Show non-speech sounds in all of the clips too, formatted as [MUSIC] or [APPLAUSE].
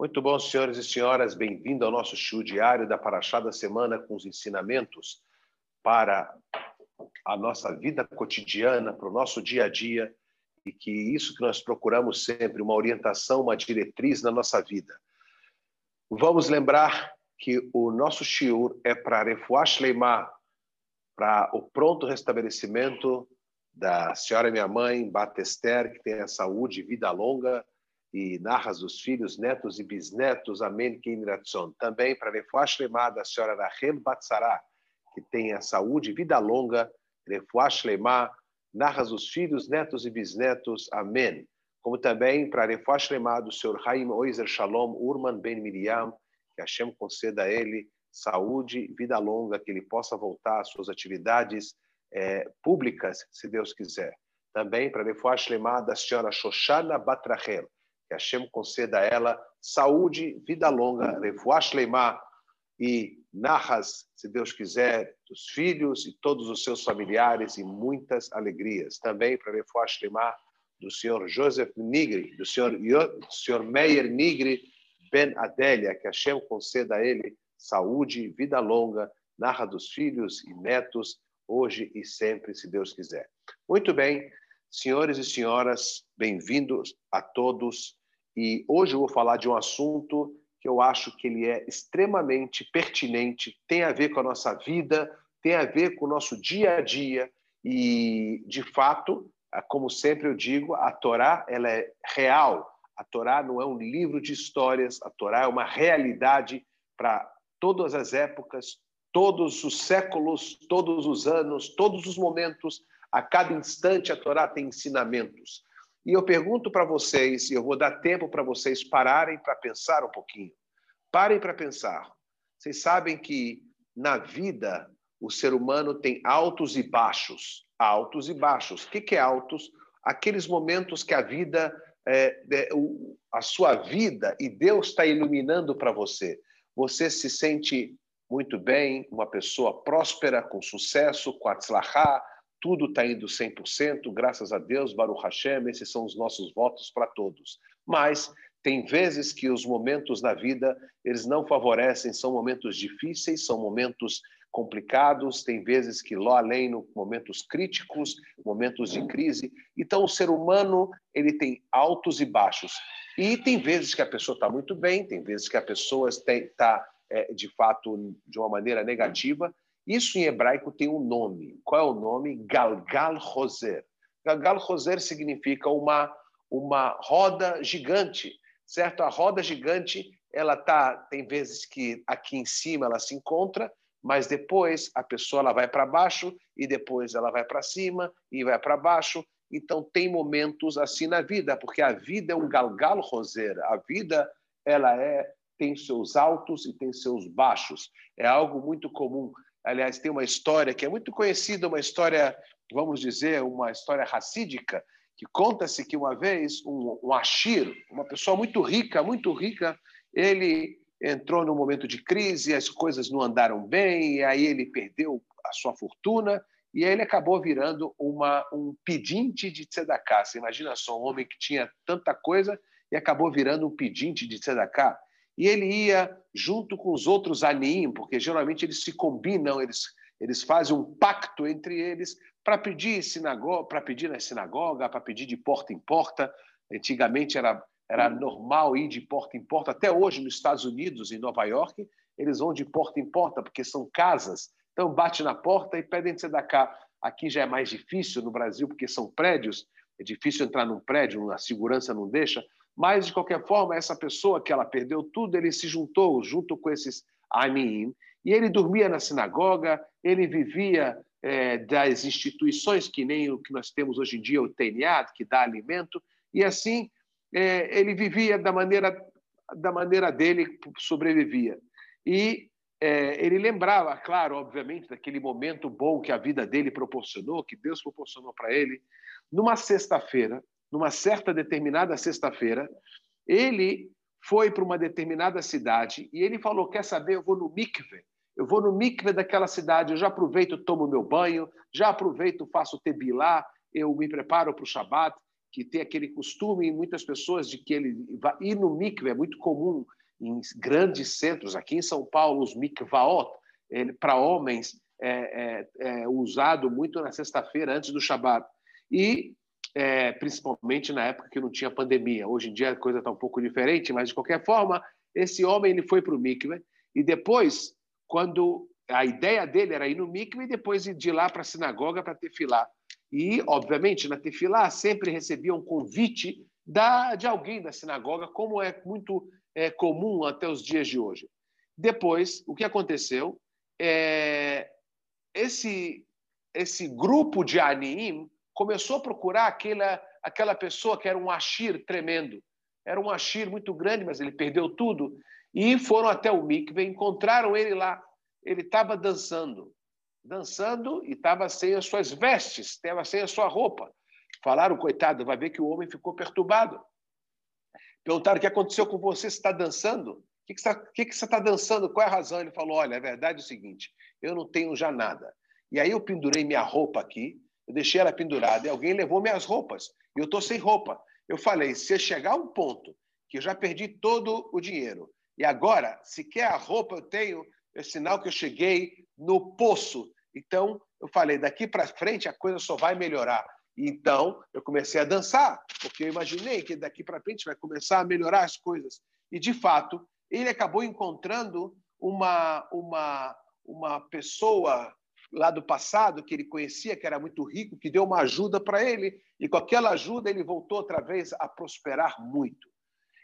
Muito bom, senhores e senhoras, bem-vindo ao nosso show diário da Paraxá Semana com os ensinamentos para a nossa vida cotidiana, para o nosso dia a dia, e que isso que nós procuramos sempre, uma orientação, uma diretriz na nossa vida. Vamos lembrar que o nosso shiur é para Refuash Leimah, para o pronto restabelecimento da senhora minha mãe, Batester, que tenha saúde, vida longa, e narras dos filhos, netos e bisnetos, amém, Kinratson. Também para Refuash Lemá, da senhora Rachel Batzara, que tenha saúde, vida longa, Refuash Lemá, narras dos filhos, netos e bisnetos, amém. Como também para Refuash Lemá, do senhor Haim Oizer Shalom, Urman Ben Miriam, que Hashem conceda a ele saúde, vida longa, que ele possa voltar às suas atividades é, públicas, se Deus quiser. Também para Refuash Lemá, da senhora Shoshana Batrachel, que Hashem conceda a ela saúde, vida longa, refuash leimá e narras, se Deus quiser, dos filhos e todos os seus familiares e muitas alegrias. Também para refuash leimá do senhor Joseph Nigri, do senhor, do senhor Meir Nigri Ben Adélia, que Hashem conceda a ele saúde, vida longa, narra dos filhos e netos, hoje e sempre, se Deus quiser. Muito bem, senhores e senhoras, bem-vindos a todos e hoje eu vou falar de um assunto que eu acho que ele é extremamente pertinente, tem a ver com a nossa vida, tem a ver com o nosso dia a dia e, de fato, como sempre eu digo, a Torá ela é real. A Torá não é um livro de histórias, a Torá é uma realidade para todas as épocas, todos os séculos, todos os anos, todos os momentos. A cada instante a Torá tem ensinamentos. E eu pergunto para vocês, e eu vou dar tempo para vocês pararem para pensar um pouquinho. Parem para pensar. Vocês sabem que na vida o ser humano tem altos e baixos. Altos e baixos. O que é altos? Aqueles momentos que a vida, é, é, a sua vida e Deus está iluminando para você. Você se sente muito bem, uma pessoa próspera, com sucesso, com atzlahá, tudo está indo 100%, graças a Deus, Baruch Hashem, esses são os nossos votos para todos. Mas tem vezes que os momentos da vida, eles não favorecem, são momentos difíceis, são momentos complicados, tem vezes que lá além, no momentos críticos, momentos de crise. Então, o ser humano, ele tem altos e baixos. E tem vezes que a pessoa está muito bem, tem vezes que a pessoa está, é, de fato, de uma maneira negativa, isso em hebraico tem um nome. Qual é o nome? Galgal Roser. Galgal Roser significa uma, uma roda gigante, certo? A roda gigante, ela tá, tem vezes que aqui em cima ela se encontra, mas depois a pessoa ela vai para baixo e depois ela vai para cima e vai para baixo. Então tem momentos assim na vida, porque a vida é um galgal roser. A vida ela é tem seus altos e tem seus baixos. É algo muito comum. Aliás, tem uma história que é muito conhecida, uma história, vamos dizer, uma história racídica, que conta-se que uma vez um, um Ashir, uma pessoa muito rica, muito rica, ele entrou num momento de crise, as coisas não andaram bem, e aí ele perdeu a sua fortuna, e aí ele acabou virando uma, um pedinte de tzedakah. Você imagina só, um homem que tinha tanta coisa e acabou virando um pedinte de tzedakah e ele ia junto com os outros anim, porque geralmente eles se combinam, eles, eles fazem um pacto entre eles para pedir sinagoga, para pedir na sinagoga, para pedir de porta em porta. Antigamente era, era normal ir de porta em porta, até hoje nos Estados Unidos, em Nova York, eles vão de porta em porta, porque são casas. Então bate na porta e pedem cá. Aqui já é mais difícil no Brasil, porque são prédios, é difícil entrar num prédio, a segurança não deixa, mas, de qualquer forma, essa pessoa que ela perdeu tudo, ele se juntou junto com esses Aniim, e ele dormia na sinagoga, ele vivia é, das instituições, que nem o que nós temos hoje em dia, o TNA, que dá alimento, e assim é, ele vivia da maneira, da maneira dele, sobrevivia. E é, ele lembrava, claro, obviamente, daquele momento bom que a vida dele proporcionou, que Deus proporcionou para ele. Numa sexta-feira, numa certa determinada sexta-feira, ele foi para uma determinada cidade e ele falou: Quer saber? Eu vou no mikve. Eu vou no mikve daquela cidade, eu já aproveito, tomo meu banho, já aproveito, faço tebilá, eu me preparo para o Shabat. que tem aquele costume em muitas pessoas de que ele vai ir no mikve, é muito comum em grandes centros, aqui em São Paulo, os mikvaot, para homens, é, é, é, usado muito na sexta-feira, antes do Shabat. E é, principalmente na época que não tinha pandemia. Hoje em dia a coisa está um pouco diferente, mas de qualquer forma, esse homem ele foi para o mikve e depois, quando a ideia dele era ir no mikve e depois ir de lá para a sinagoga para tefilar. E, obviamente, na tefilá sempre recebia um convite da, de alguém da sinagoga, como é muito é, comum até os dias de hoje. Depois, o que aconteceu? É, esse, esse grupo de Aniim começou a procurar aquela, aquela pessoa que era um Ashir tremendo. Era um Ashir muito grande, mas ele perdeu tudo. E foram até o mikve, encontraram ele lá. Ele estava dançando dançando e estava sem as suas vestes, estava sem a sua roupa. Falaram, coitado, vai ver que o homem ficou perturbado. Perguntaram o que aconteceu com você, você está dançando? O que, que, você, está dançando? Qual é a razão? Ele falou, olha, a verdade é o seguinte, eu não tenho já nada. E aí eu pendurei minha roupa aqui, eu deixei ela pendurada e alguém levou minhas roupas. E eu estou sem roupa. Eu falei, se chegar um ponto que eu já perdi todo o dinheiro e agora, sequer a roupa eu tenho, é sinal que eu cheguei no poço. Então, eu falei, daqui para frente a coisa só vai melhorar. Então, eu comecei a dançar, porque eu imaginei que daqui para frente vai começar a melhorar as coisas. E, de fato, ele acabou encontrando uma, uma, uma pessoa lá do passado que ele conhecia, que era muito rico, que deu uma ajuda para ele, e com aquela ajuda ele voltou outra vez a prosperar muito.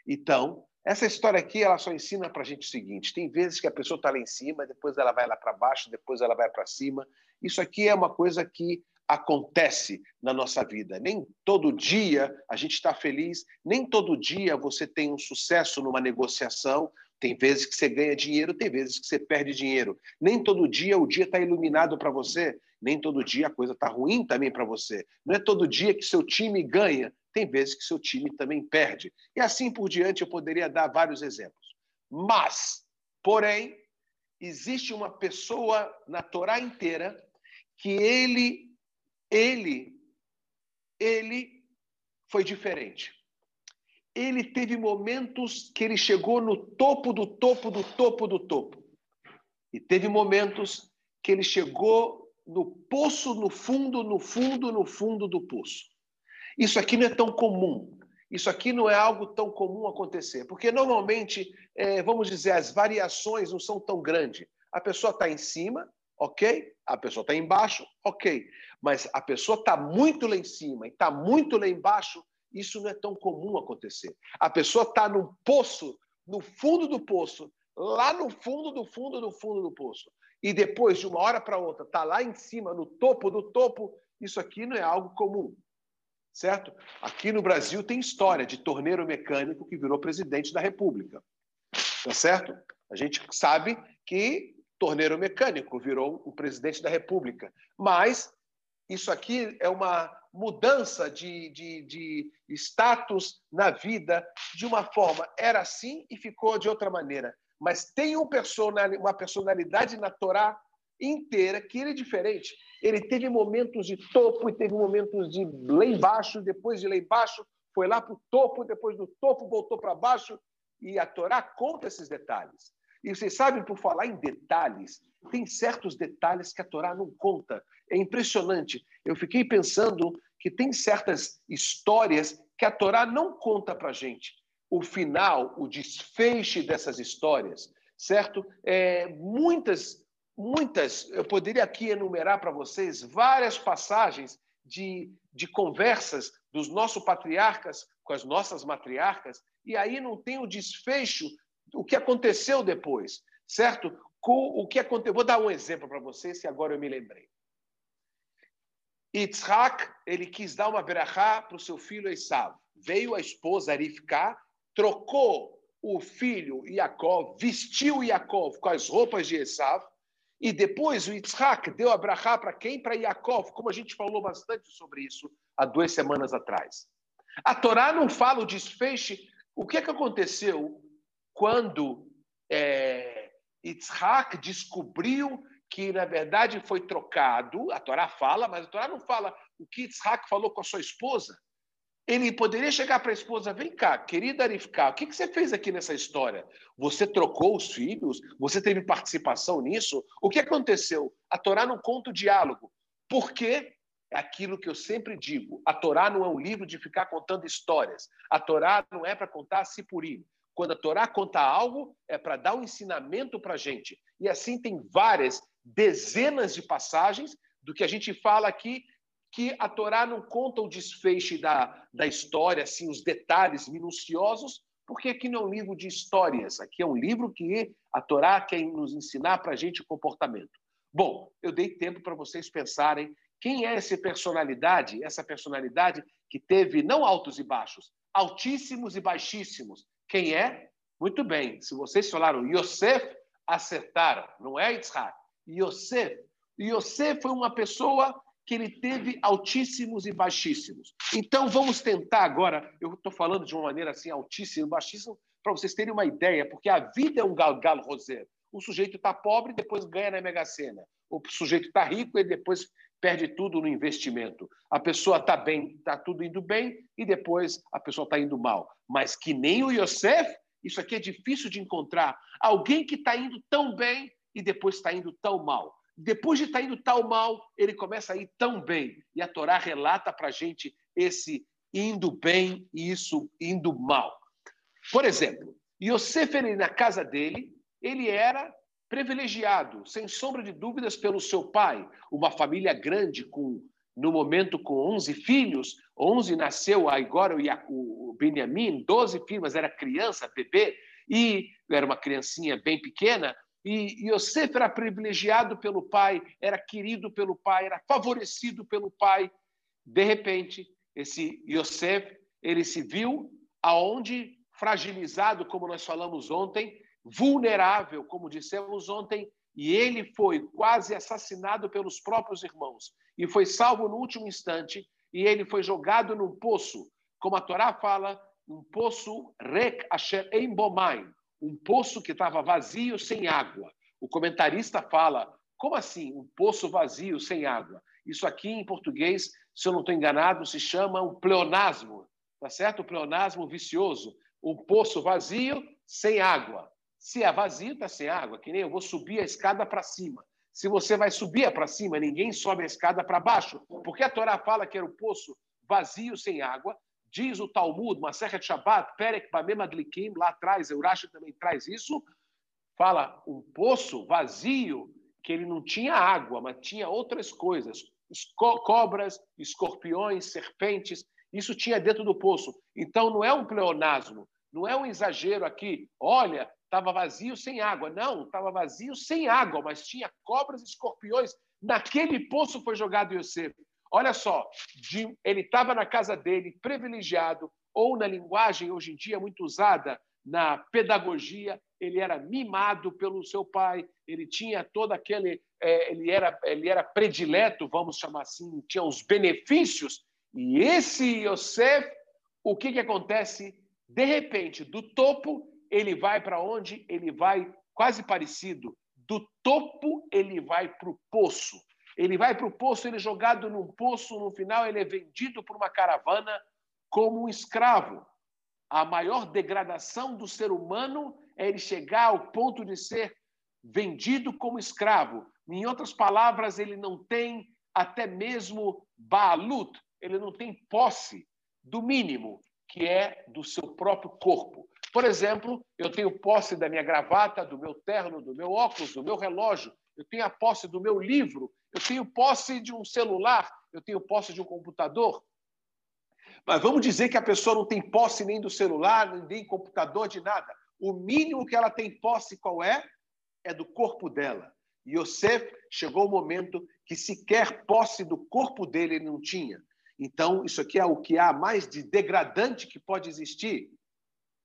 Então, essa história aqui ela só ensina para a gente o seguinte: tem vezes que a pessoa está lá em cima, depois ela vai lá para baixo, depois ela vai para cima. Isso aqui é uma coisa que acontece na nossa vida. Nem todo dia a gente está feliz, nem todo dia você tem um sucesso numa negociação. Tem vezes que você ganha dinheiro, tem vezes que você perde dinheiro. Nem todo dia o dia está iluminado para você, nem todo dia a coisa está ruim também para você. Não é todo dia que seu time ganha, tem vezes que seu time também perde. E assim por diante, eu poderia dar vários exemplos. Mas, porém, existe uma pessoa na Torá inteira que ele, ele, ele foi diferente. Ele teve momentos que ele chegou no topo do topo do topo do topo. E teve momentos que ele chegou no poço, no fundo, no fundo, no fundo do poço. Isso aqui não é tão comum. Isso aqui não é algo tão comum acontecer, porque normalmente, é, vamos dizer, as variações não são tão grandes. A pessoa está em cima, ok? A pessoa está embaixo, ok. Mas a pessoa está muito lá em cima e está muito lá embaixo, isso não é tão comum acontecer. A pessoa está num poço, no fundo do poço, lá no fundo do fundo do fundo do poço. E depois, de uma hora para outra, está lá em cima, no topo do topo, isso aqui não é algo comum certo? Aqui no Brasil tem história de torneiro mecânico que virou presidente da República, tá certo? A gente sabe que torneiro mecânico virou o presidente da República, mas isso aqui é uma mudança de, de, de status na vida de uma forma. Era assim e ficou de outra maneira. Mas tem um personal, uma personalidade na Torá inteira que ele é diferente. Ele teve momentos de topo e teve momentos de lá embaixo, depois de lá embaixo, foi lá para o topo, depois do topo voltou para baixo. E a Torá conta esses detalhes. E vocês sabem, por falar em detalhes, tem certos detalhes que a Torá não conta. É impressionante. Eu fiquei pensando que tem certas histórias que a Torá não conta para a gente. O final, o desfecho dessas histórias, certo? É, muitas muitas, eu poderia aqui enumerar para vocês várias passagens de, de conversas dos nossos patriarcas com as nossas matriarcas, e aí não tem o desfecho o que aconteceu depois, certo? Com o que aconteceu. Vou dar um exemplo para vocês, se agora eu me lembrei. Yitzhak, ele quis dar uma verachá para o seu filho Esav. Veio a esposa Arifká, trocou o filho Yaakov, vestiu Yaakov com as roupas de Esav, e depois o Yitzhak deu a brachá para quem? Para Yaakov, como a gente falou bastante sobre isso há duas semanas atrás. A Torá não fala o desfecho. O que, é que aconteceu quando é, Yitzhak descobriu que, na verdade, foi trocado? A Torá fala, mas a Torá não fala o que Yitzhak falou com a sua esposa. ele poderia chegar para a esposa: vem cá, querida Arifká, o que, que você fez aqui nessa história? Você trocou os filhos? Você teve participação nisso? O que aconteceu? A Torá não conta o diálogo. Por quê? É aquilo que eu sempre digo: a Torá não é um livro de ficar contando histórias. A Torá não é para contar sipurim. Quando a Torá conta algo, é para dar um ensinamento para a gente. E assim tem várias, dezenas de passagens do que a gente fala aqui, que a Torá não conta o desfecho da, da história, assim, os detalhes minuciosos, porque aqui não é um livro de histórias, aqui é um livro que a Torá quer nos ensinar para a gente comportamento. Bom, eu dei tempo para vocês pensarem quem é essa personalidade, essa personalidade que teve não altos e baixos, altíssimos e baixíssimos. Quem é? Muito bem, se vocês falaram Yosef, acertaram, não é Yitzhak. Yosef. Yosef foi uma pessoa que ele teve altíssimos e baixíssimos. Então vamos tentar agora, eu estou falando de uma maneira assim, altíssimo e baixíssimo, para vocês terem uma ideia, porque a vida é um galgalo roseiro. O sujeito está pobre e depois ganha na Mega Sena. O sujeito está rico e depois perde tudo no investimento. A pessoa está bem, está tudo indo bem e depois a pessoa está indo mal. Mas que nem o Yosef, isso aqui é difícil de encontrar. Alguém que está indo tão bem e depois está indo tão mal. Depois de estar tá indo tão mal, ele começa a ir tão bem. E a Torá relata para a gente esse indo bem e isso indo mal. Por exemplo, Yosef, ele, na casa dele, ele era privilegiado, sem sombra de dúvidas, pelo seu pai. Uma família grande, com no momento com 11 filhos, 11 nasceu agora o Benjamin, 12 filhos, mas era criança, bebê, e era uma criancinha bem pequena, e Yosef era privilegiado pelo pai, era querido pelo pai, era favorecido pelo pai. De repente, esse Yosef, ele se viu aonde fragilizado, como nós falamos ontem, vulnerável, como dissemos ontem, e ele foi quase assassinado pelos próprios irmãos. E foi salvo no último instante e ele foi jogado num poço, como a Torá fala, um poço rek asher embomai, um poço que estava vazio sem água. O comentarista fala, como assim, um poço vazio sem água? Isso aqui em português, se eu não estou enganado, se chama um pleonasmo, tá certo? O pleonasmo vicioso, um poço vazio sem água. Se é vazio, está sem água, que nem eu vou subir a escada para cima. Se você vai subir para cima, ninguém sobe a escada para baixo, porque a Torá fala que era o poço vazio sem água. Diz o Talmud, Maseret Shabbat, Perek Bamem Adlikim, lá atrás, Eurashi também traz isso. Fala um poço vazio, que ele não tinha água, mas tinha outras coisas. cobras, escorpiões, serpentes, isso tinha dentro do poço. Então não é um pleonasmo, não é um exagero aqui. Olha, estava vazio sem água. Não, estava vazio sem água, mas tinha cobras e escorpiões. Naquele poço foi jogado Yosef. Olha só, de, ele estava na casa dele, privilegiado, ou na linguagem hoje em dia muito usada na pedagogia, ele era mimado pelo seu pai, ele tinha todo aquele, é, ele, era, ele era predileto, vamos chamar assim, tinha os benefícios. E esse Yosef, o que, que acontece? De repente, do topo, ele vai para onde? Ele vai quase parecido. Do topo, ele vai para o poço. Ele vai para o poço, ele é jogado num poço, no final, ele é vendido por uma caravana como um escravo. A maior degradação do ser humano é ele chegar ao ponto de ser vendido como escravo. Em outras palavras, ele não tem até mesmo baalut, ele não tem posse do mínimo, que é do seu próprio corpo. Por exemplo, eu tenho posse da minha gravata, do meu terno, do meu óculos, do meu relógio, eu tenho a posse do meu livro, eu tenho posse de um celular, eu tenho posse de um computador. Mas vamos dizer que a pessoa não tem posse nem do celular, nem do computador, de nada. O mínimo que ela tem posse qual é? É do corpo dela. E Yosef chegou o momento que sequer posse do corpo dele ele não tinha. Então, isso aqui é o que há mais de degradante que pode existir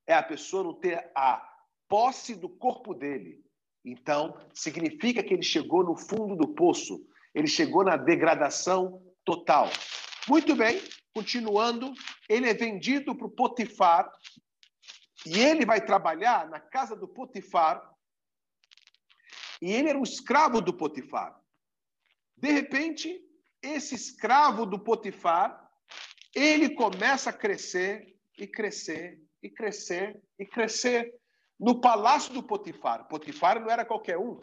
é a pessoa não ter a posse do corpo dele. Então, significa que ele chegou no fundo do poço, ele chegou na degradação total. Muito bem, continuando, ele é vendido para o Potifar. E ele vai trabalhar na casa do Potifar. E ele era um escravo do Potifar. De repente, esse escravo do Potifar, ele começa a crescer e crescer e crescer e crescer no palácio do Potifar. Potifar não era qualquer um.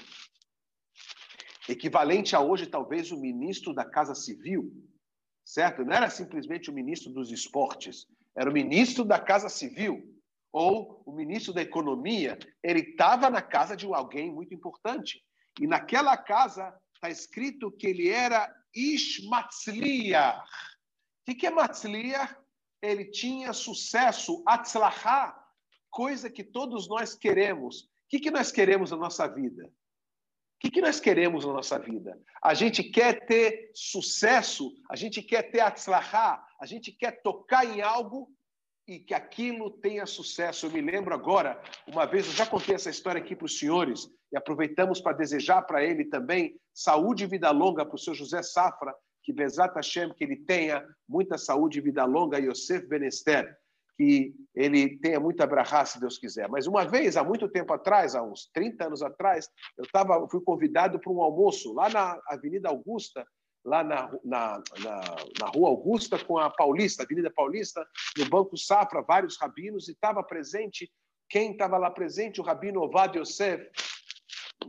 Equivalente a hoje, talvez, o ministro da Casa Civil, certo? Não era simplesmente o ministro dos esportes, era o ministro da Casa Civil ou o ministro da Economia. Ele estava na casa de alguém muito importante. E naquela casa está escrito que ele era Ishmatzliach. O que é Matzliach? Ele tinha sucesso, Atzlachá, coisa que todos nós queremos. O que nós queremos na nossa vida? O que nós queremos na nossa vida? A gente quer ter sucesso, a gente quer ter Atzlachá, a gente quer tocar em algo e que aquilo tenha sucesso. Eu me lembro agora, uma vez, eu já contei essa história aqui para os senhores, e aproveitamos para desejar para ele também saúde e vida longa para o seu José Safra, que Bezat Hashem, que ele tenha muita saúde e vida longa, Yosef Benester, que ele tenha muita brahá, se Deus quiser. Mas uma vez, há muito tempo atrás, há uns 30 anos atrás, eu tava, fui convidado para um almoço lá na Avenida Augusta, lá na, na, na, na, Rua Augusta com a Paulista, Avenida Paulista, no Banco Safra, vários rabinos, e estava presente, quem estava lá presente? O rabino Ovad Yosef,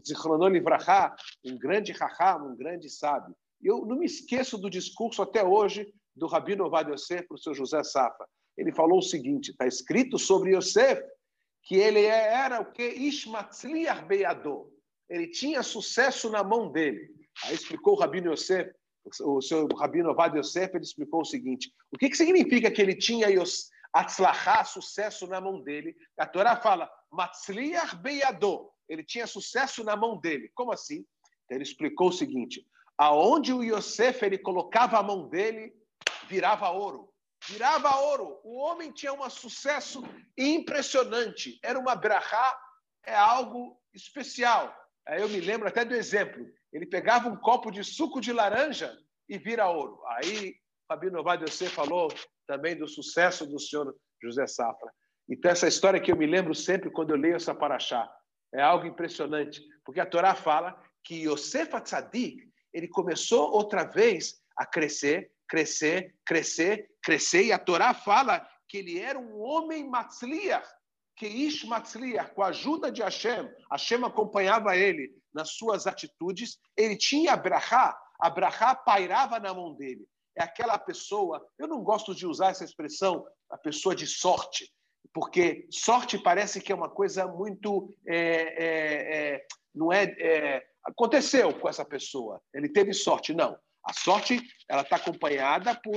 Zichronon Livrachá, um grande raham, um grande sábio. Eu não me esqueço do discurso até hoje do rabino Ovad Yosef para o seu José Safra. Ele falou o seguinte, está escrito sobre Yosef, que ele era o que? Ishmatzliach Beyador. Ele tinha sucesso na mão dele. Aí explicou o rabino Yosef, o seu Rabino Ovad Yosef, ele explicou o seguinte: o que, que significa que ele tinha Atzlachá, sucesso na mão dele? A Torá fala, Matzliach Beyador. Ele tinha sucesso na mão dele. Como assim? Então, ele explicou o seguinte: aonde o Yosef ele colocava a mão dele, virava ouro. Virava ouro. O homem tinha um sucesso impressionante. Era uma brachá, é algo especial. Eu me lembro até do exemplo. Ele pegava um copo de suco de laranja e vira ouro. Aí Fabio Novado você falou também do sucesso do senhor José Safra. Então, essa história que eu me lembro sempre quando eu leio essa paraxá é algo impressionante, porque a Torá fala que Yosef Tzadik ele começou outra vez a crescer, crescer, crescer, crescer, e a Torá fala que ele era um homem matzliach, que Ish matzliach, com a ajuda de Hashem, Hashem acompanhava ele nas suas atitudes, ele tinha Abraha, Abraha pairava na mão dele. É aquela pessoa, eu não gosto de usar essa expressão, a pessoa de sorte, porque sorte parece que é uma coisa muito. É, é, é, não é, é, Aconteceu com essa pessoa, ele teve sorte. Não. A sorte ela está acompanhada por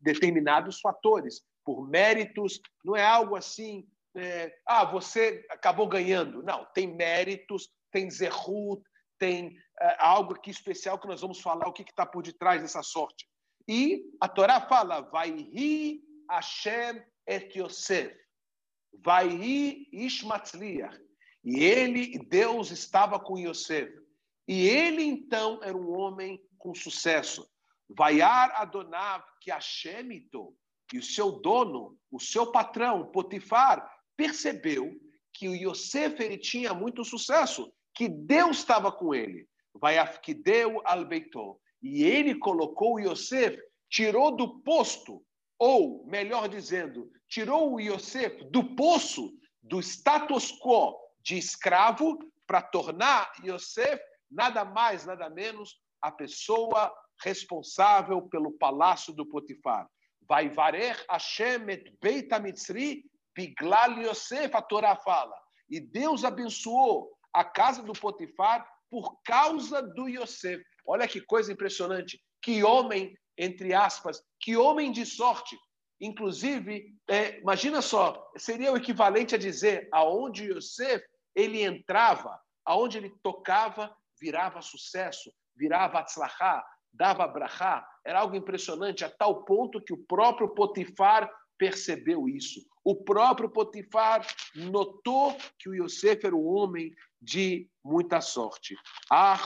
determinados fatores, por méritos, não é algo assim. É, ah, você acabou ganhando. Não, tem méritos, tem zerut, tem é, algo aqui especial que nós vamos falar, o que está por detrás dessa sorte. E a Torá fala, vai ri Hashem et Yosef, vai ri Ishmatzliach. E ele, Deus, estava com Yosef. E ele, então, era um homem com sucesso. Vaiar Adonav, que Hashemito, e o seu dono, o seu patrão, Potifar, percebeu que o Yosef ele tinha muito sucesso que Deus estava com ele. Vai que deu al. E ele colocou o Yosef, tirou do posto, ou, melhor dizendo, tirou o Yosef do poço, do status quo de escravo, para tornar Yosef nada mais, nada menos, a pessoa responsável pelo palácio do Potifar. Vai varer Hashem et Beit biglal Yosef, a Torá fala. E Deus abençoou a casa do Potifar por causa do Yosef. Olha que coisa impressionante. Que homem, entre aspas, que homem de sorte. Inclusive, é, imagina só, seria o equivalente a dizer aonde Yosef ele entrava, aonde ele tocava, virava sucesso, virava atzlachá, dava brachá. Era algo impressionante, a tal ponto que o próprio Potifar percebeu isso. O próprio Potifar notou que o Yosef era um homem de muita sorte. Ah.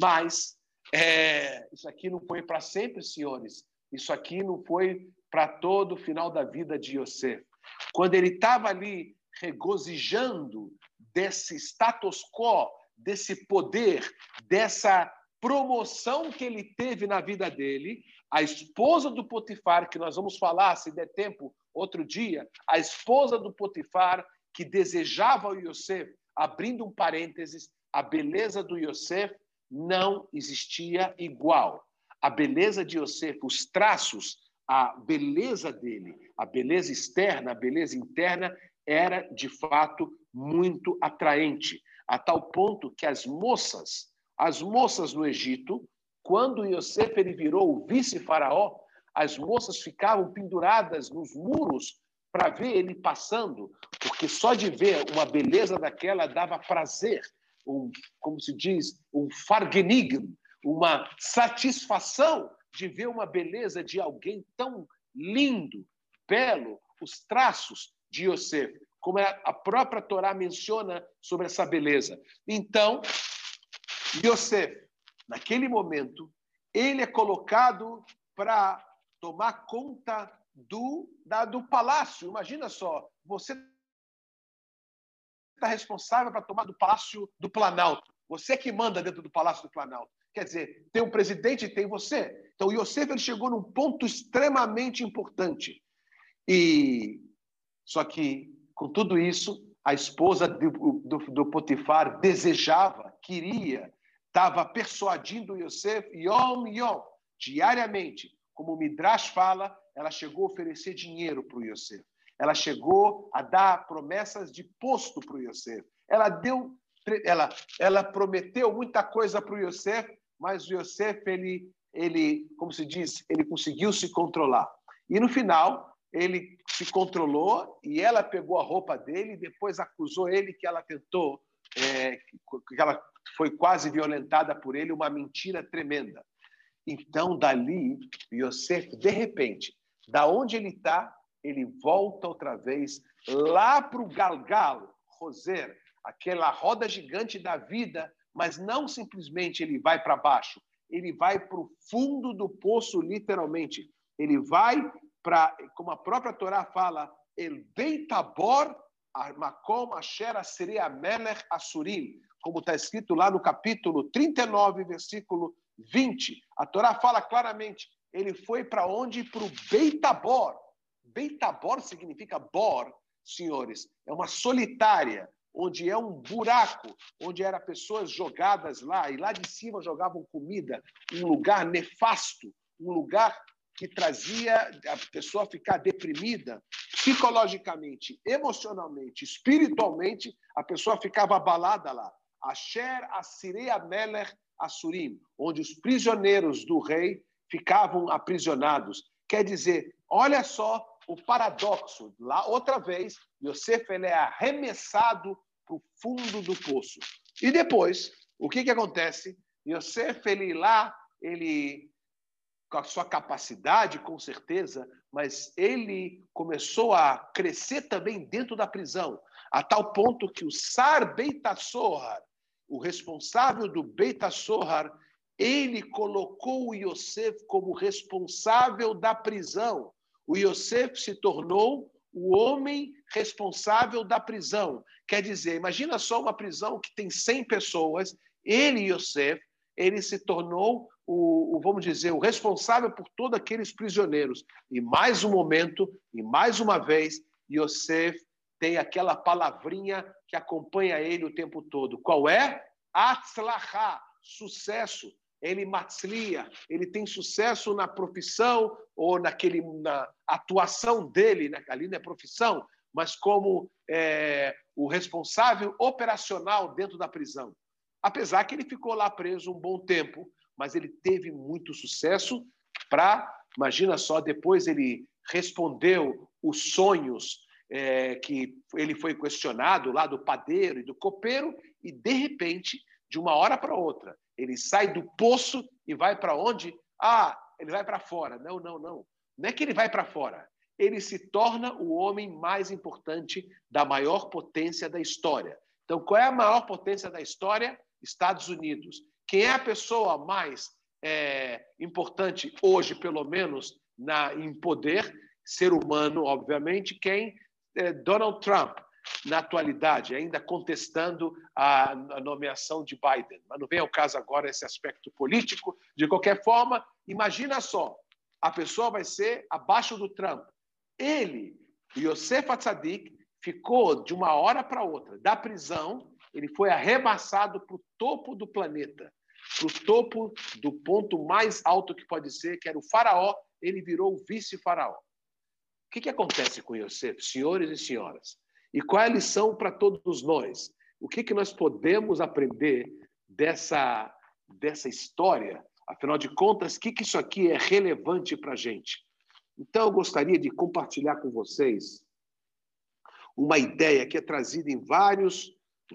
Mas é, isso aqui não foi para sempre, senhores. Isso aqui não foi para todo o final da vida de Yosef. Quando ele estava ali regozijando desse status quo, desse poder, dessa promoção que ele teve na vida dele, a esposa do Potifar, que nós vamos falar, se der tempo, outro dia, a esposa do Potifar, que desejava o Yosef, abrindo um parênteses, a beleza do Yosef não existia igual. A beleza de Yosef, os traços, a beleza dele, a beleza externa, a beleza interna, era de fato muito atraente, a tal ponto que as moças, as moças no Egito, quando Yosef ele virou o vice-faraó, as moças ficavam penduradas nos muros para ver ele passando, porque só de ver uma beleza daquela dava prazer, um, como se diz, um fargenigem, uma satisfação de ver uma beleza de alguém tão lindo, belo, os traços de Yosef, como é a própria Torá menciona sobre essa beleza. Então, Yosef, naquele momento, ele é colocado para tomar conta do, da, do palácio. Imagina só, você está responsável para tomar do palácio do Planalto. Você que manda dentro do palácio do Planalto. Quer dizer, tem um presidente e tem você. Então, Yosef ele chegou num ponto extremamente importante. E só que, com tudo isso, a esposa do, do, do Potifar desejava, queria, estava persuadindo Yosef yom yom, diariamente. Como o Midrash fala, ela chegou a oferecer dinheiro para o Yosef. Ela chegou a dar promessas de posto para o Yosef. Ela deu, ela, ela prometeu muita coisa para o Yosef, mas o Yosef, ele, ele, como se diz, ele conseguiu se controlar. E no final, ele se controlou e ela pegou a roupa dele e depois acusou ele que ela tentou, é, que ela foi quase violentada por ele, uma mentira tremenda. Então, dali, Yosef, de repente, da onde ele está, ele volta outra vez lá para o Galgal, Roser, aquela roda gigante da vida, mas não simplesmente ele vai para baixo, ele vai para o fundo do poço, literalmente. Ele vai para, como a própria Torá fala, El Beitabor, Makom Asher Asiria Melech Asurim, como está escrito lá no capítulo 39, versículo 20. A Torá fala claramente, ele foi para onde? Para o Beitabor. Beitabor significa bor, senhores, é uma solitária, onde é um buraco, onde eram pessoas jogadas lá, e lá de cima jogavam comida, um lugar nefasto, um lugar que trazia a pessoa ficar deprimida psicologicamente, emocionalmente, espiritualmente, a pessoa ficava abalada lá. Asher Asirea Melech Assurim, onde os prisioneiros do rei ficavam aprisionados. Quer dizer, olha só o paradoxo. Lá, outra vez, Yosef ele é arremessado para o fundo do poço. E depois, o que, que acontece? Yosef, ele lá, ele, com a sua capacidade, com certeza, mas ele começou a crescer também dentro da prisão, a tal ponto que o Sar Beitassohar, o responsável do Beitassohar, ele colocou o Yosef como responsável da prisão. O Yosef se tornou o homem responsável da prisão. Quer dizer, imagina só uma prisão que tem 100 pessoas, ele, Yosef, ele se tornou o, o, vamos dizer, o responsável por todos aqueles prisioneiros. E mais um momento, e mais uma vez, Yosef tem aquela palavrinha que acompanha ele o tempo todo. Qual é? Atzlachá, sucesso. Ele matzlia, ele tem sucesso na profissão ou naquele, na atuação dele, né? ali na profissão, mas como é, o responsável operacional dentro da prisão. Apesar que ele ficou lá preso um bom tempo, mas ele teve muito sucesso para, imagina só, depois ele respondeu os sonhos é, que ele foi questionado lá do padeiro e do copeiro, e de repente, de uma hora para outra, ele sai do poço e vai para onde? Ah, ele vai para fora. Não, não, não. Não é que ele vai para fora. Ele se torna o homem mais importante da maior potência da história. Então, qual é a maior potência da história? Estados Unidos. Quem é a pessoa mais é, importante hoje, pelo menos, na, em poder? Ser humano, obviamente. Quem? É Donald Trump. na atualidade, ainda contestando a, a nomeação de Biden. Mas não vem ao caso agora esse aspecto político. De qualquer forma, imagina só, a pessoa vai ser abaixo do Trump. Ele, Yosef Atzadik, ficou de uma hora para outra da prisão, ele foi arremessado para o topo do planeta, para o topo do ponto mais alto que pode ser, que era o faraó, ele virou o vice-faraó. O que, que acontece com Yosef, senhores e senhoras? E qual é a lição para todos nós? O que, que nós podemos aprender dessa, dessa história? Afinal de contas, o que, que isso aqui é relevante para a gente? Então, eu gostaria de compartilhar com vocês uma ideia que é trazida em vários,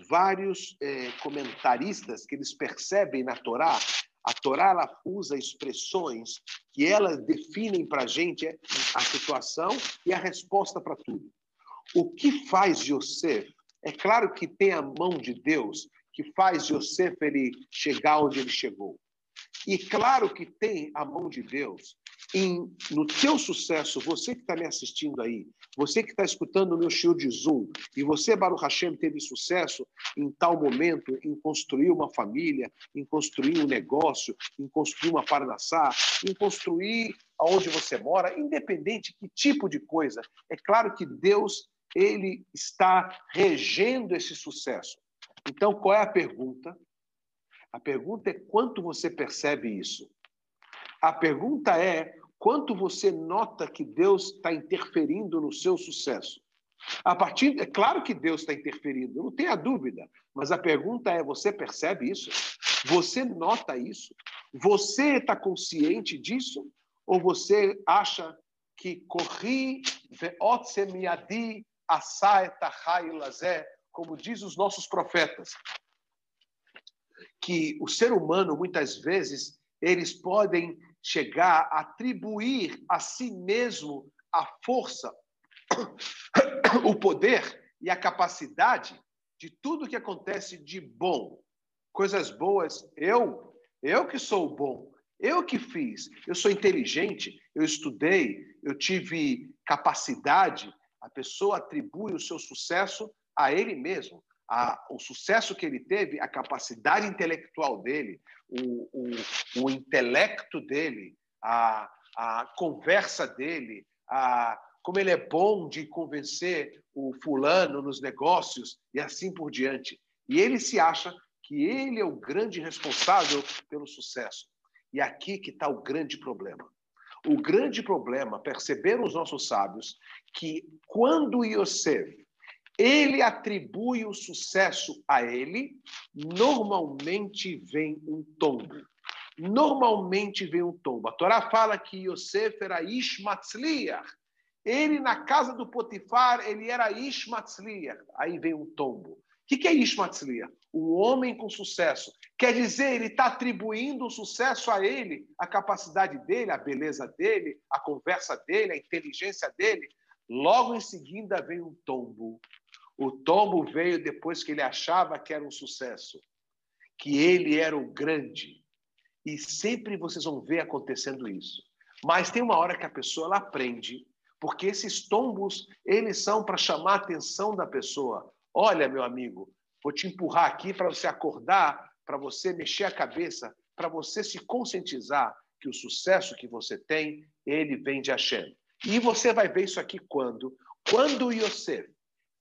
vários é, comentaristas que eles percebem na Torá. A Torá ela usa expressões que elas definem para a gente a situação e a resposta para tudo. O que faz Yosef? É claro que tem a mão de Deus que faz Yosef ele chegar onde ele chegou. E claro que tem a mão de Deus em, no teu sucesso, você que está me assistindo aí, você que está escutando o meu show de Zoom, e você, Baruch Hashem, teve sucesso em tal momento, em construir uma família, em construir um negócio, em construir uma parnassá, em construir aonde você mora, independente que tipo de coisa. É claro que Deus ele está regendo esse sucesso. Então, qual é a pergunta? A pergunta é quanto você percebe isso. A pergunta é quanto você nota que Deus está interferindo no seu sucesso. A partir, é claro que Deus está interferindo, não tenha dúvida. Mas a pergunta é: você percebe isso? Você nota isso? Você está consciente disso? Ou você acha que corri veotsemiadi como diz os nossos profetas, que o ser humano, muitas vezes, eles podem chegar a atribuir a si mesmo a força, [COUGHS] o poder e a capacidade de tudo que acontece de bom. Coisas boas, eu, eu que sou bom, eu que fiz, eu sou inteligente, eu estudei, eu tive capacidade, a pessoa atribui o seu sucesso a ele mesmo. A, o sucesso que ele teve, a capacidade intelectual dele, o, o, o intelecto dele, a, a conversa dele, a, como ele é bom de convencer o fulano nos negócios e assim por diante. E ele se acha que ele é o grande responsável pelo sucesso. E aqui que está o grande problema. O grande problema, perceberam os nossos sábios, que quando Yosef ele atribui o sucesso a ele, normalmente vem um tombo. Normalmente vem um tombo. A Torá fala que Yosef era Ishmatzliach. Ele, na casa do Potifar, ele era Ishmatzliach. Aí vem um tombo. O que é Ishmatzliach? Um homem com sucesso. Quer dizer, ele está atribuindo o sucesso a ele, a capacidade dele, a beleza dele, a conversa dele, a inteligência dele. Logo em seguida vem um tombo. O tombo veio depois que ele achava que era um sucesso, que ele era o grande. E sempre vocês vão ver acontecendo isso. Mas tem uma hora que a pessoa ela aprende, porque esses tombos, eles são para chamar a atenção da pessoa. Olha, meu amigo, vou te empurrar aqui para você acordar para você mexer a cabeça, para você se conscientizar que o sucesso que você tem, ele vem de Hashem. E você vai ver isso aqui quando? Quando Yosef,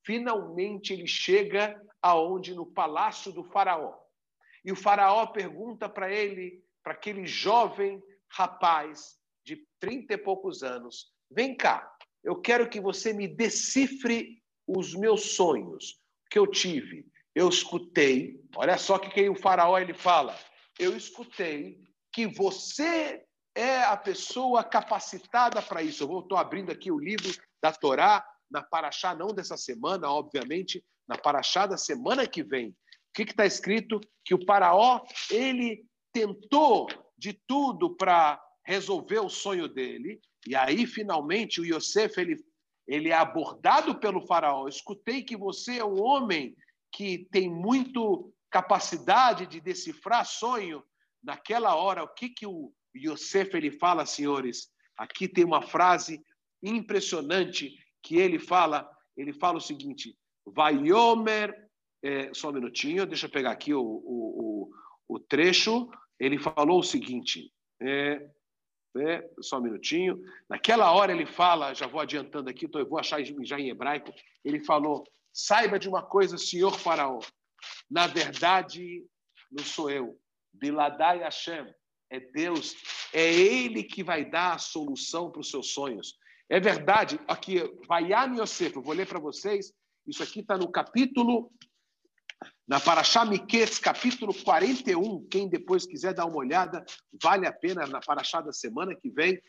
finalmente ele chega aonde? No palácio do faraó. E o faraó pergunta para ele, para aquele jovem rapaz de trinta e poucos anos, vem cá, eu quero que você me decifre os meus sonhos que eu tive eu escutei, olha só que o faraó ele fala, eu escutei que você é a pessoa capacitada para isso. Eu estou abrindo aqui o livro da Torá, na Paraxá, não dessa semana, obviamente, na Paraxá da semana que vem. O que está escrito? Que o faraó, ele tentou de tudo para resolver o sonho dele, e aí, finalmente, o Yosef, ele, ele é abordado pelo faraó. escutei que você é um homem que tem muito capacidade de decifrar sonho, naquela hora, o que, que o Yosef ele fala, senhores? Aqui tem uma frase impressionante que ele fala, ele fala o seguinte: Vaiomer, é, só um minutinho, deixa eu pegar aqui o, o, o, o trecho. Ele falou o seguinte: é, é, só um minutinho. Naquela hora ele fala, já vou adiantando aqui, eu vou achar já em hebraico. Ele falou: saiba de uma coisa, senhor Faraó. Na verdade, não sou eu. Biladai Hashem. É Deus. É Ele que vai dar a solução para os seus sonhos. É verdade. Aqui, Vaiam Yosef, eu vou ler para vocês. Isso aqui está no capítulo, na Paraxá Miquetes, capítulo 41. Quem depois quiser dar uma olhada, vale a pena na Paraxá da semana que vem.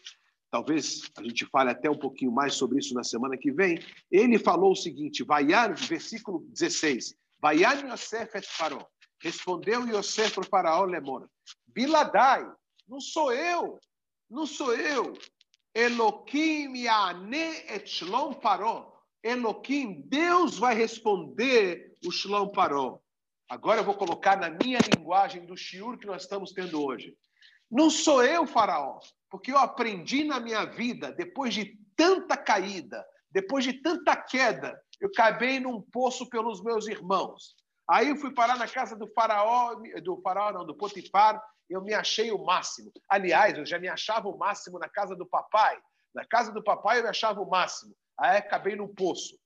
Talvez a gente fale até um pouquinho mais sobre isso na semana que vem. Ele falou o seguinte, Vaiar, versículo 16. Vaiar Yosef et Faró. Respondeu Yosef para o faraó Lemor. Biladai, não sou eu, não sou eu. Eloquim Yane et Shlom Paró. Eloquim, Deus vai responder o Shlom Paró. Agora eu vou colocar na minha linguagem do shiur que nós estamos tendo hoje. Não sou eu, faraó, porque eu aprendi na minha vida, depois de tanta caída, depois de tanta queda, eu acabei num poço pelos meus irmãos. Aí eu fui parar na casa do faraó, do faraó não, do Potifar, eu me achei o máximo. Aliás, eu já me achava o máximo na casa do papai. Na casa do papai eu me achava o máximo. Aí acabei no poço.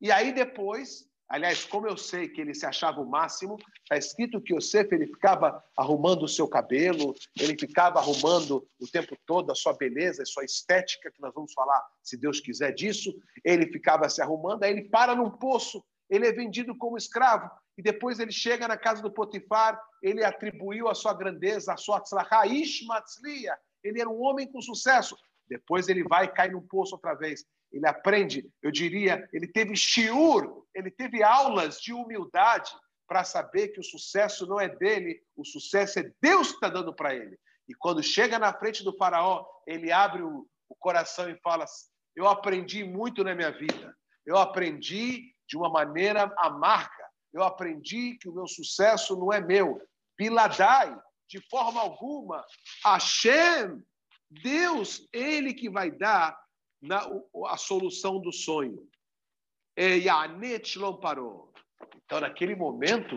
E aí depois, aliás, como eu sei que ele se achava o máximo, está escrito que Yosef ele ficava arrumando o seu cabelo, ele ficava arrumando o tempo todo a sua beleza, a sua estética, que nós vamos falar, se Deus quiser disso. Ele ficava se arrumando, aí ele para num poço, ele é vendido como escravo e depois ele chega na casa do Potifar, ele atribuiu a sua grandeza, a sua tzlachá, Ishmatzliya, ele era um homem com sucesso. Depois ele vai e cai num poço outra vez. Ele aprende, eu diria, ele teve shiur, ele teve aulas de humildade para saber que o sucesso não é dele, o sucesso é Deus que está dando para ele. E quando chega na frente do faraó, ele abre o, o coração e fala: Eu aprendi muito na minha vida. Eu aprendi de uma maneira amarga eu aprendi que o meu sucesso não é meu. Biladai, de forma alguma. Hashem, Deus, Ele que vai dar na, a solução do sonho. Parou. Então, naquele momento,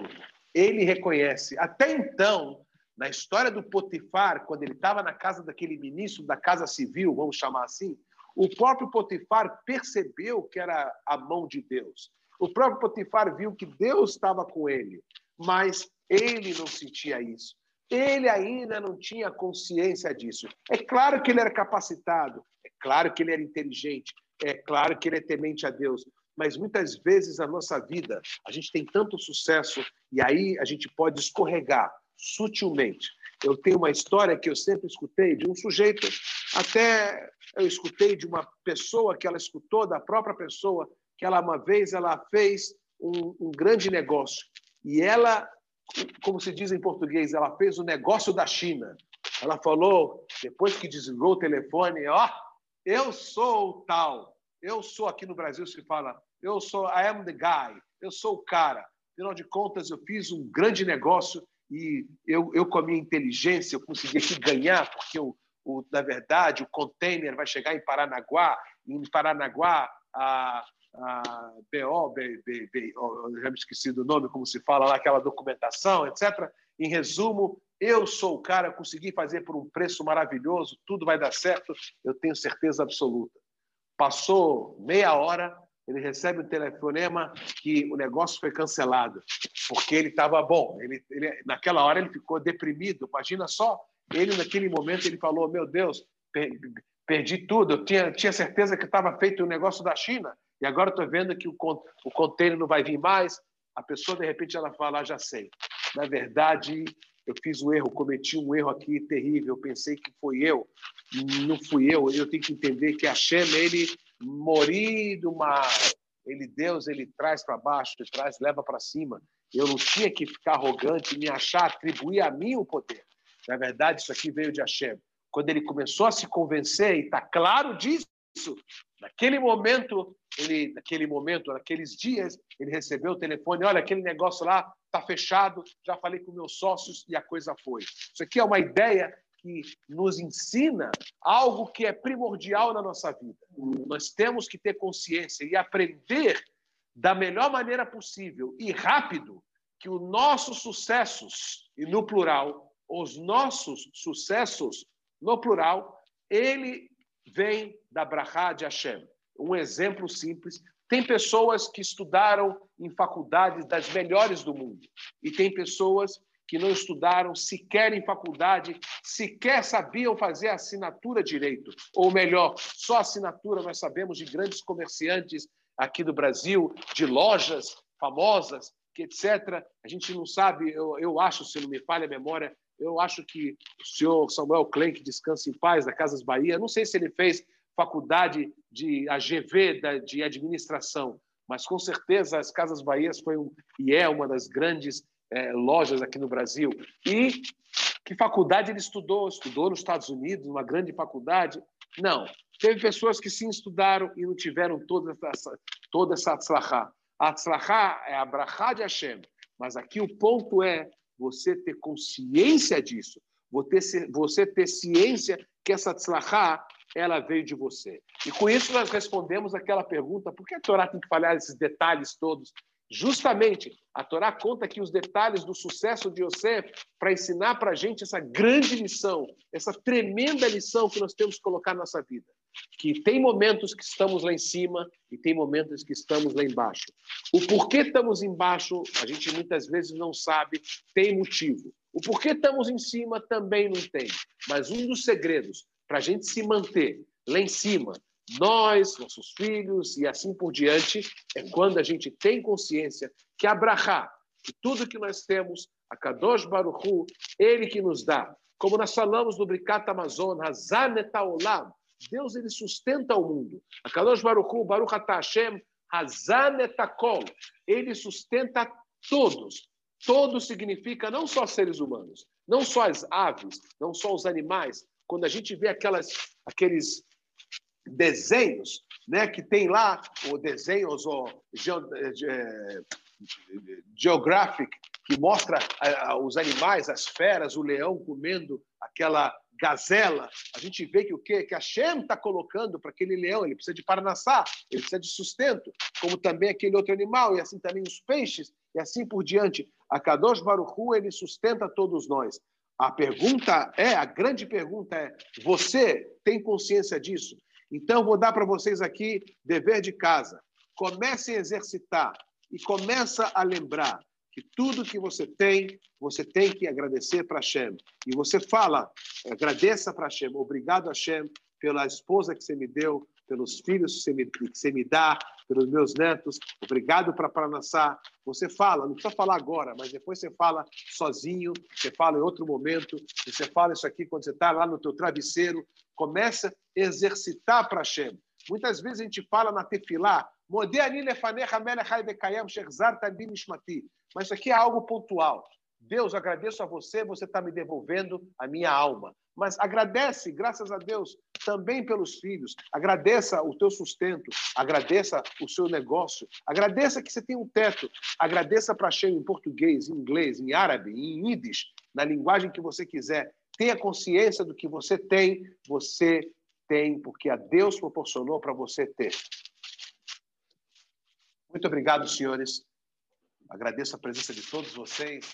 ele reconhece. Até então, na história do Potifar, quando ele estava na casa daquele ministro da Casa Civil, vamos chamar assim, o próprio Potifar percebeu que era a mão de Deus. O próprio Potifar viu que Deus estava com ele, mas ele não sentia isso. Ele ainda não tinha consciência disso. É claro que ele era capacitado, é claro que ele era inteligente, é claro que ele é temente a Deus, mas muitas vezes na nossa vida a gente tem tanto sucesso e aí a gente pode escorregar sutilmente. Eu tenho uma história que eu sempre escutei de um sujeito, até eu escutei de uma pessoa que ela escutou da própria pessoa que ela uma vez ela fez um, um grande negócio e ela, como se diz em português, ela fez o negócio da China. Ela falou depois que desligou o telefone, ó, oh, eu sou o tal, eu sou aqui no Brasil se fala, eu sou I am the guy, eu sou o cara. Afinal de contas, eu fiz um grande negócio e eu, eu com a minha inteligência, eu consegui aqui ganhar, porque o, o, na verdade o container vai chegar em Paranaguá, em Paranaguá a, a BO, B, B, B, já me esqueci do nome, como se fala lá, aquela documentação, etc. Em resumo, eu sou o cara, consegui fazer por um preço maravilhoso, tudo vai dar certo, eu tenho certeza absoluta. Passou meia hora, ele recebe um telefonema que o negócio foi cancelado, porque ele estava bom. Ele, ele, naquela hora ele ficou deprimido. Imagina só, ele naquele momento ele falou: Meu Deus, perdi tudo. Eu tinha, tinha certeza que estava feito o um negócio da China e agora estou vendo que o, o container não vai vir mais. A pessoa, de repente, ela fala, ah, já sei. Na verdade, eu fiz um erro, cometi um erro aqui terrível, pensei que foi eu. Não fui eu. Eu tenho que entender que a Shem, ele mori do mar. Ele, Deus, ele traz para baixo, ele traz, leva para cima. Eu não tinha que ficar arrogante, me achar, atribuir a mim o poder. Na verdade, isso aqui veio de Hashem. Quando ele começou a se convencer, e está claro disso, naquele momento, ele, naquele momento, naqueles dias, ele recebeu o telefone, olha, aquele negócio lá está fechado, já falei com meus sócios e a coisa foi. Isso aqui é uma ideia que nos ensina algo que é primordial na nossa vida. Nós temos que ter consciência e aprender da melhor maneira possível e rápido que os nossos sucessos, e no plural, os nossos sucessos, no plural, ele vem da Brahá de Hashem. Um exemplo simples. Tem pessoas que estudaram em faculdades das melhores do mundo, e tem pessoas que não estudaram sequer em faculdade, sequer sabiam fazer assinatura direito. Ou melhor, só assinatura nós sabemos de grandes comerciantes aqui do Brasil, de lojas famosas, etc. A gente não sabe, eu, eu acho, se não me falha a memória, eu acho que o senhor Samuel Klein, que descansa em paz, da Casas Bahia, não sei se ele fez faculdade de AGV, de administração, mas com certeza as Casas Bahias foi um, e é uma das grandes é, lojas aqui no Brasil. E que faculdade ele estudou? Estudou nos Estados Unidos, uma grande faculdade? Não. Teve pessoas que sim estudaram e não tiveram toda essa, toda essa atzlachá. A atzlachá é a brachá de Hashem. Mas aqui o ponto é você ter consciência disso. Você ter ciência que essa atzlachá ela veio de você. E com isso nós respondemos aquela pergunta: por que a Torá tem que falhar esses detalhes todos? Justamente, a Torá conta aqui os detalhes do sucesso de Yosef para ensinar para a gente essa grande lição, essa tremenda lição que nós temos que colocar na nossa vida. Que tem momentos que estamos lá em cima e tem momentos que estamos lá embaixo. O porquê estamos embaixo, a gente muitas vezes não sabe, tem motivo. O porquê estamos em cima também não tem. Mas um dos segredos para a gente se manter lá em cima, nós, nossos filhos e assim por diante, é quando a gente tem consciência que Abraha, que tudo que nós temos, a Kadosh Baruchu, ele que nos dá. Como nós falamos no Bricat Amazon, Hazanet Olam, Deus ele sustenta o mundo. A Kadosh Baruch Ata Hashem, Hazanet Kol, ele sustenta todos. Todos significa não só seres humanos, não só as aves, não só os animais. Quando a gente vê aquelas, aqueles desenhos, né, que tem lá o desenhos o geographic que mostra os animais, as feras, o leão comendo aquela gazela. A gente vê que o quê? Que a Shem está colocando para aquele leão, ele precisa de parnassá, ele precisa de sustento, como também aquele outro animal, e assim também os peixes, e assim por diante. A Kadosh Baruchu, ele sustenta todos nós. A pergunta é, a grande pergunta é, você tem consciência disso? Então, vou dar para vocês aqui dever de casa. Comece a exercitar e começa a lembrar que tudo que você tem, você tem que agradecer para Hashem. E você fala, agradeça para Hashem, obrigado Hashem pela esposa que você me deu, pelos filhos que você me, que você me dá, pelos meus netos, obrigado para Paranassá. Você fala, não precisa falar agora, mas depois você fala sozinho, você fala em outro momento, você fala isso aqui quando você está lá no teu travesseiro, começa a exercitar para Hashem. Muitas vezes a gente fala na tefilá, mas isso aqui é algo pontual. Deus, agradeço a você, você está me devolvendo a minha alma. Mas agradece, graças a Deus, também pelos filhos. Agradeça o teu sustento, agradeça o seu negócio, agradeça que você tem um teto, agradeça para Hashem em português, em inglês, em árabe, em yiddish, na linguagem que você quiser. Tenha consciência do que você tem, você tem, porque a Deus proporcionou para você ter. Muito obrigado, senhores. Agradeço a presença de todos vocês.